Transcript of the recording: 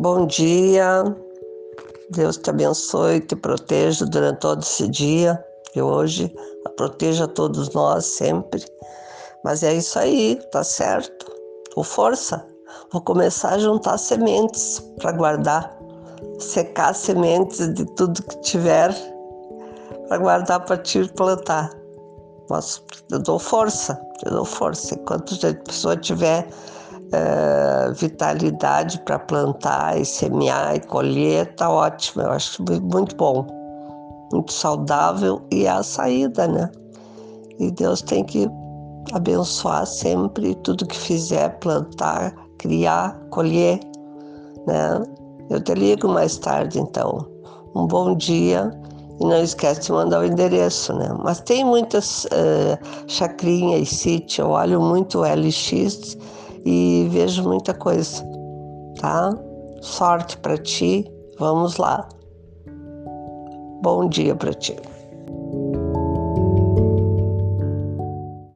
Bom dia, Deus te abençoe te proteja durante todo esse dia e hoje, proteja todos nós sempre. Mas é isso aí, tá certo? Com força, vou começar a juntar sementes para guardar, secar sementes de tudo que tiver para guardar para te plantar. Mas eu dou força, eu dou força. Enquanto a pessoa tiver uh, vitalidade para plantar e semear e colher, tá ótimo. Eu acho muito bom, muito saudável e é a saída, né? E Deus tem que abençoar sempre tudo que fizer, plantar, criar, colher, né? Eu te ligo mais tarde, então. Um bom dia e não esquece de mandar o endereço, né? Mas tem muitas uh, chacrinhas e sítio, eu olho muito LX e vejo muita coisa, tá? Sorte para ti, vamos lá. Bom dia para ti.